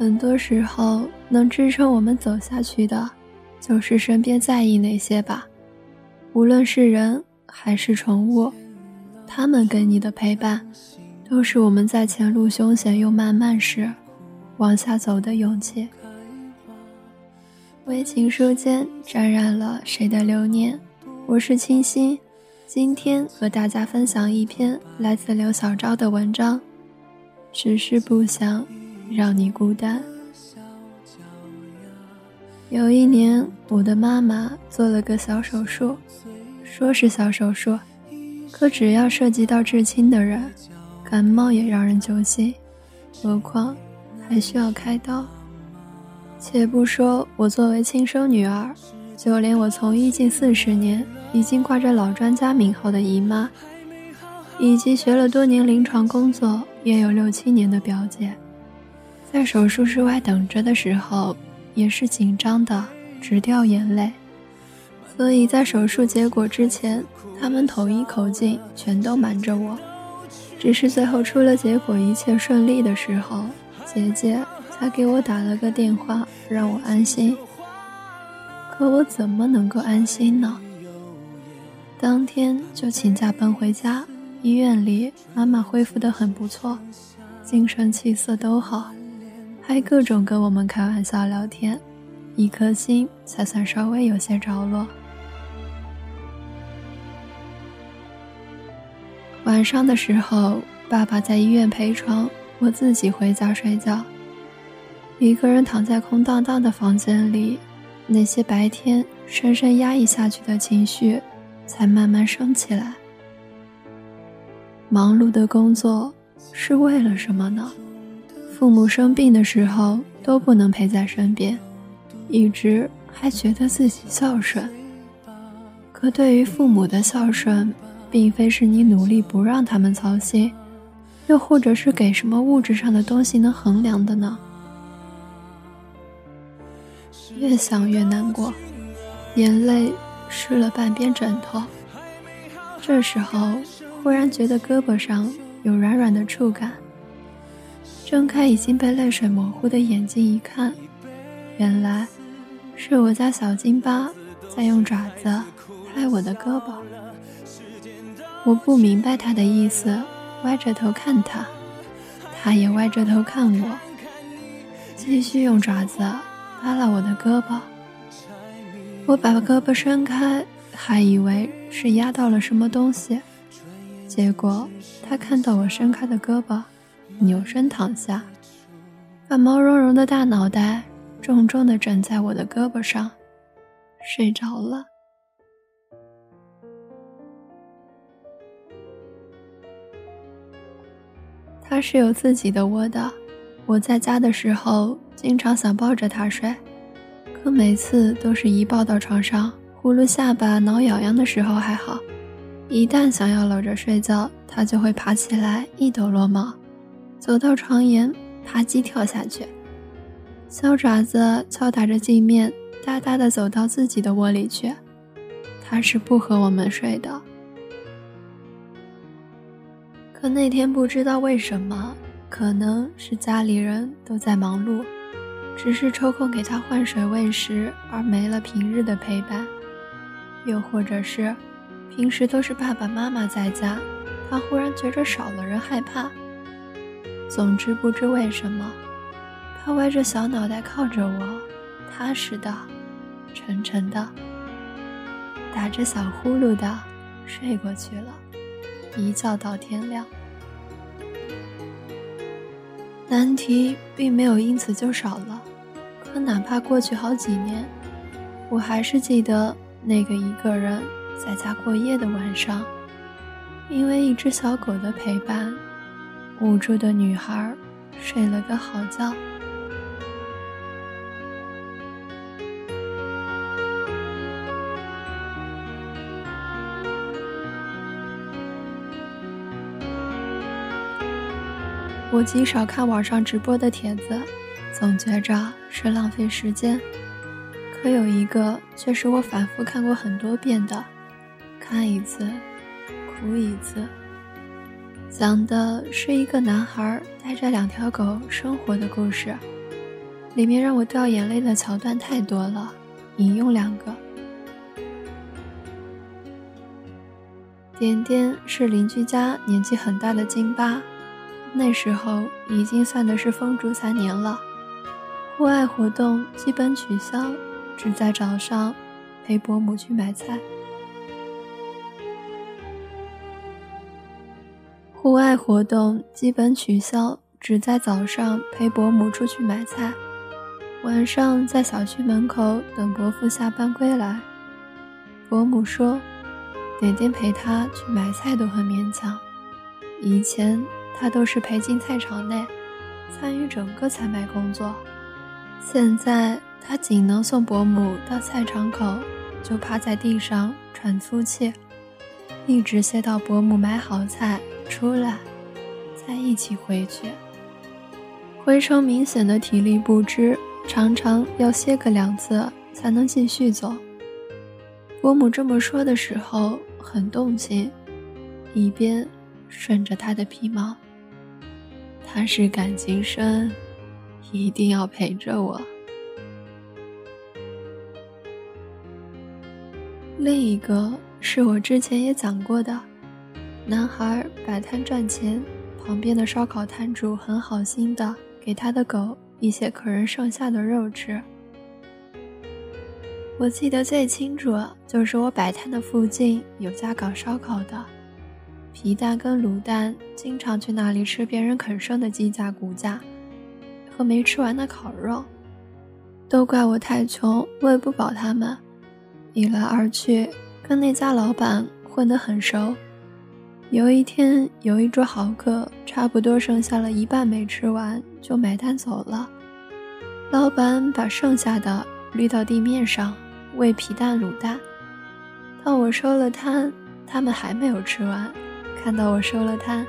很多时候，能支撑我们走下去的，就是身边在意那些吧。无论是人还是宠物，他们给你的陪伴，都是我们在前路凶险又漫漫时，往下走的勇气。微情书间沾染了谁的流年？我是清新，今天和大家分享一篇来自刘小昭的文章，只是不想。让你孤单。有一年，我的妈妈做了个小手术，说是小手术，可只要涉及到至亲的人，感冒也让人揪心，何况还需要开刀。且不说我作为亲生女儿，就连我从医近四十年、已经挂着老专家名号的姨妈，以及学了多年临床工作也有六七年的表姐。在手术室外等着的时候，也是紧张的直掉眼泪。所以在手术结果之前，他们统一口径全都瞒着我。只是最后出了结果，一切顺利的时候，姐姐才给我打了个电话，让我安心。可我怎么能够安心呢？当天就请假奔回家。医院里，妈妈恢复得很不错，精神气色都好。还各种跟我们开玩笑聊天，一颗心才算稍微有些着落。晚上的时候，爸爸在医院陪床，我自己回家睡觉。一个人躺在空荡荡的房间里，那些白天深深压抑下去的情绪，才慢慢升起来。忙碌的工作是为了什么呢？父母生病的时候都不能陪在身边，一直还觉得自己孝顺。可对于父母的孝顺，并非是你努力不让他们操心，又或者是给什么物质上的东西能衡量的呢？越想越难过，眼泪湿了半边枕头。这时候，忽然觉得胳膊上有软软的触感。睁开已经被泪水模糊的眼睛一看，原来是我家小金巴在用爪子拍我的胳膊。我不明白他的意思，歪着头看他，他也歪着头看我，继续用爪子扒拉我的胳膊。我把胳膊伸开，还以为是压到了什么东西，结果他看到我伸开的胳膊。扭身躺下，把毛茸茸的大脑袋重重的枕在我的胳膊上，睡着了。他是有自己的窝的，我在家的时候经常想抱着他睡，可每次都是一抱到床上，呼噜下巴、挠痒痒的时候还好，一旦想要搂着睡觉，他就会爬起来一抖落毛。走到床沿，啪叽跳下去，小爪子敲打着镜面，哒哒地走到自己的窝里去。他是不和我们睡的。可那天不知道为什么，可能是家里人都在忙碌，只是抽空给他换水喂食，而没了平日的陪伴；又或者是平时都是爸爸妈妈在家，他忽然觉着少了人害怕。总之，不知为什么，他歪着小脑袋靠着我，踏实的、沉沉的，打着小呼噜的睡过去了，一觉到天亮。难题并没有因此就少了，可哪怕过去好几年，我还是记得那个一个人在家过夜的晚上，因为一只小狗的陪伴。无助的女孩睡了个好觉。我极少看网上直播的帖子，总觉着是浪费时间。可有一个却是我反复看过很多遍的，看一次，哭一次。讲的是一个男孩带着两条狗生活的故事，里面让我掉眼泪的桥段太多了。引用两个：点点是邻居家年纪很大的金巴，那时候已经算的是风烛三年了，户外活动基本取消，只在早上陪伯母去买菜。户外活动基本取消，只在早上陪伯母出去买菜，晚上在小区门口等伯父下班归来。伯母说，每天陪他去买菜都很勉强，以前他都是陪进菜场内，参与整个采买工作，现在他仅能送伯母到菜场口，就趴在地上喘粗气，一直歇到伯母买好菜。出来，再一起回去。回程明显的体力不支，常常要歇个两次才能继续走。伯母这么说的时候很动情，一边顺着他的皮毛。他是感情深，一定要陪着我。另一个是我之前也讲过的。男孩摆摊赚钱，旁边的烧烤摊主很好心的给他的狗一些客人剩下的肉吃。我记得最清楚，就是我摆摊的附近有家搞烧烤的，皮蛋跟卤蛋经常去那里吃别人啃剩的鸡架骨架和没吃完的烤肉，都怪我太穷喂不饱他们，一来二去跟那家老板混得很熟。有一天，有一桌好客，差不多剩下了一半没吃完，就买单走了。老板把剩下的滤到地面上，喂皮蛋卤蛋。当我收了摊，他们还没有吃完。看到我收了摊，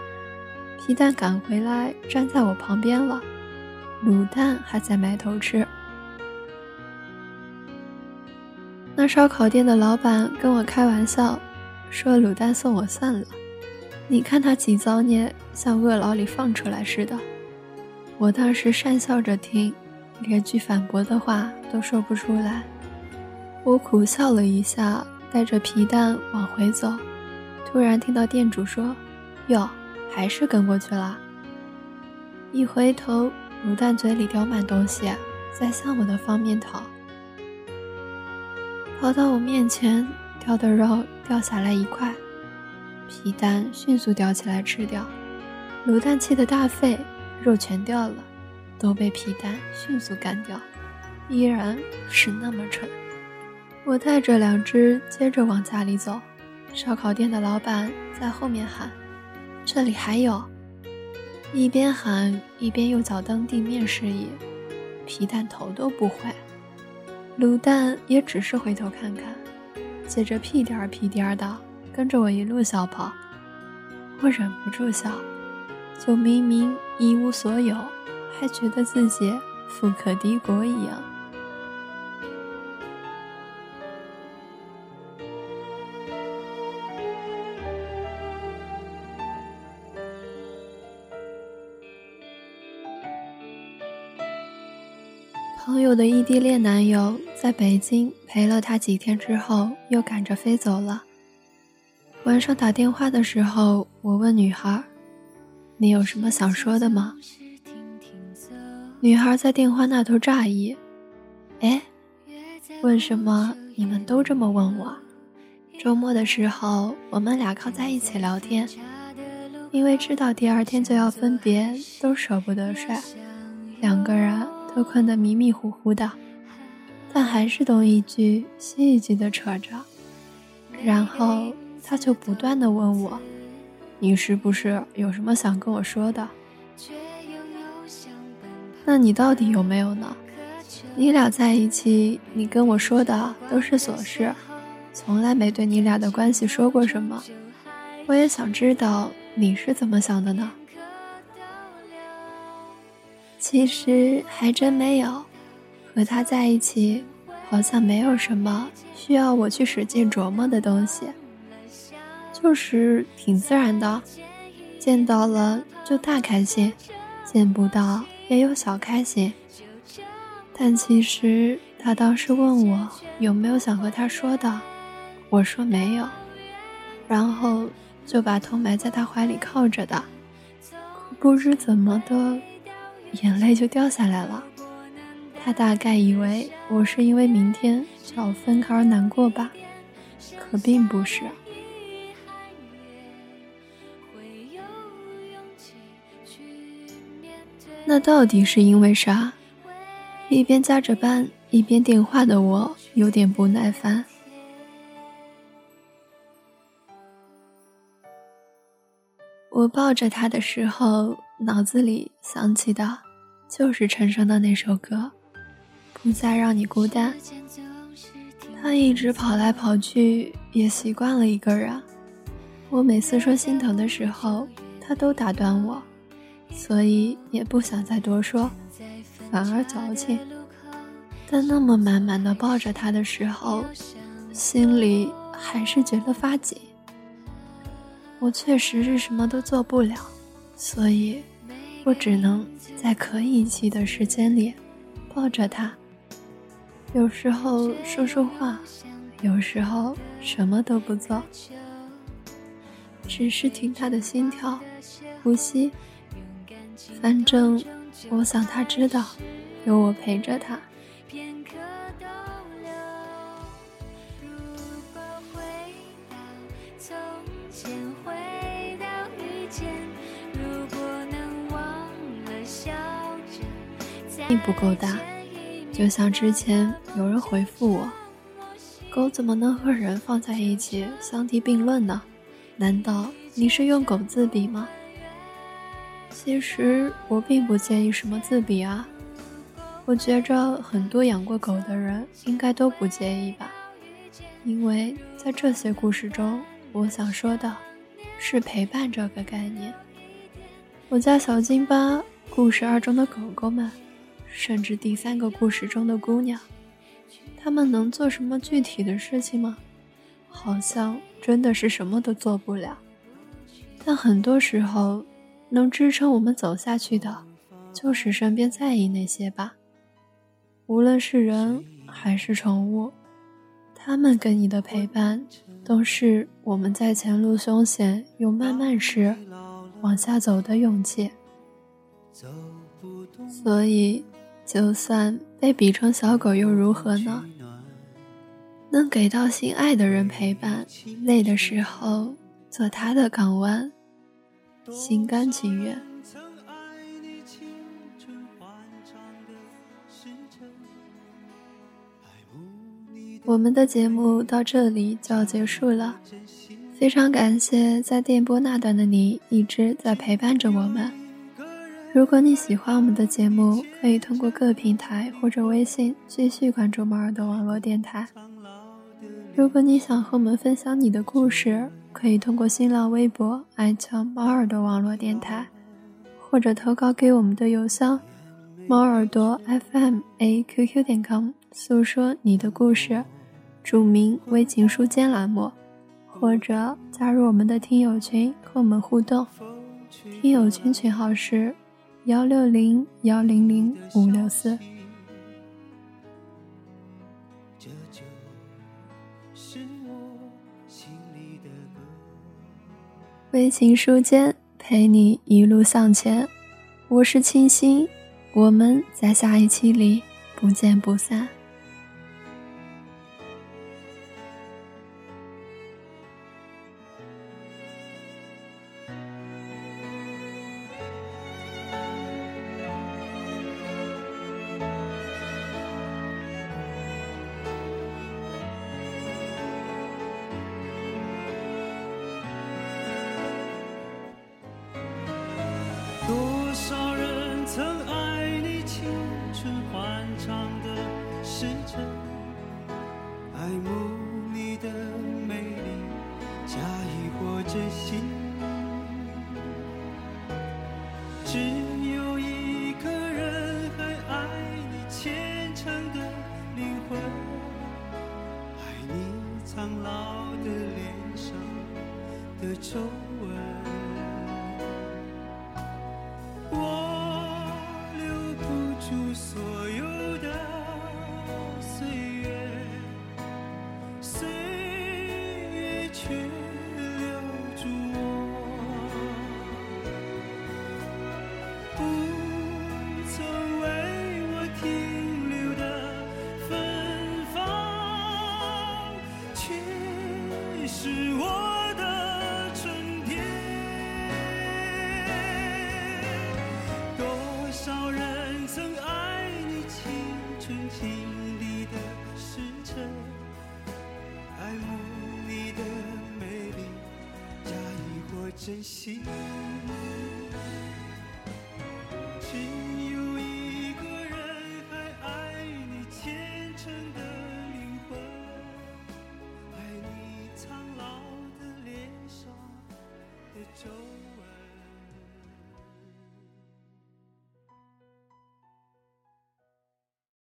皮蛋赶回来站在我旁边了，卤蛋还在埋头吃。那烧烤店的老板跟我开玩笑，说卤蛋送我算了。你看他几遭孽，像恶牢里放出来似的。我当时讪笑着听，连句反驳的话都说不出来。我苦笑了一下，带着皮蛋往回走，突然听到店主说：“哟，还是跟过去了。”一回头，卤蛋嘴里叼满东西，在向我的方面逃。跑到我面前，叼的肉掉下来一块。皮蛋迅速叼起来吃掉，卤蛋气得大肺，肉全掉了，都被皮蛋迅速干掉，依然是那么蠢。我带着两只接着往家里走，烧烤店的老板在后面喊：“这里还有！”一边喊一边用脚蹬地面示意，皮蛋头都不回，卤蛋也只是回头看看，接着屁颠儿屁颠儿的。跟着我一路小跑我忍不住笑就明明一无所有还觉得自己富可敌国一样。朋友的异地恋男友在北京陪了她几天之后又赶着飞走了晚上打电话的时候，我问女孩：“你有什么想说的吗？”女孩在电话那头诧异：“哎，为什么你们都这么问我？周末的时候，我们俩靠在一起聊天，因为知道第二天就要分别，都舍不得睡，两个人。”都困得迷迷糊糊的，但还是东一句西一句的扯着。然后他就不断的问我：“你是不是有什么想跟我说的？”那你到底有没有呢？你俩在一起，你跟我说的都是琐事，从来没对你俩的关系说过什么。我也想知道你是怎么想的呢？其实还真没有，和他在一起，好像没有什么需要我去使劲琢磨的东西，就是挺自然的，见到了就大开心，见不到也有小开心。但其实他当时问我有没有想和他说的，我说没有，然后就把头埋在他怀里靠着的，不知怎么的。眼泪就掉下来了，他大概以为我是因为明天就要分开而难过吧，可并不是。那到底是因为啥？一边加着班一边电话的我有点不耐烦。我抱着他的时候。脑子里想起的，就是陈升的那首歌，不再让你孤单。他一直跑来跑去，也习惯了一个人。我每次说心疼的时候，他都打断我，所以也不想再多说，反而矫情。但那么满满的抱着他的时候，心里还是觉得发紧。我确实是什么都做不了，所以。我只能在可以起的时间里抱着他，有时候说说话，有时候什么都不做，只是听他的心跳、呼吸。反正我想他知道，有我陪着他。并不够大，就像之前有人回复我：“狗怎么能和人放在一起相提并论呢？难道你是用狗自比吗？”其实我并不介意什么自比啊，我觉着很多养过狗的人应该都不介意吧，因为在这些故事中，我想说的是陪伴这个概念。我家小金巴故事二中的狗狗们。甚至第三个故事中的姑娘，她们能做什么具体的事情吗？好像真的是什么都做不了。但很多时候，能支撑我们走下去的，就是身边在意那些吧。无论是人还是宠物，他们给你的陪伴，都是我们在前路凶险又漫漫时，往下走的勇气。所以。就算被比成小狗又如何呢？能给到心爱的人陪伴，累的时候做他的港湾，心甘情愿。我们的节目到这里就要结束了，非常感谢在电波那端的你一直在陪伴着我们。如果你喜欢我们的节目，可以通过各平台或者微信继续关注猫耳朵网络电台。如果你想和我们分享你的故事，可以通过新浪微博猫耳朵网络电台，或者投稿给我们的邮箱猫耳朵 FM A Q Q 点 com，诉说你的故事，署名微情书间栏目，或者加入我们的听友群和我们互动。听友群群号是。幺六零幺零零五六四，微情书间陪你一路向前，我是清新，我们在下一期里不见不散。珍惜，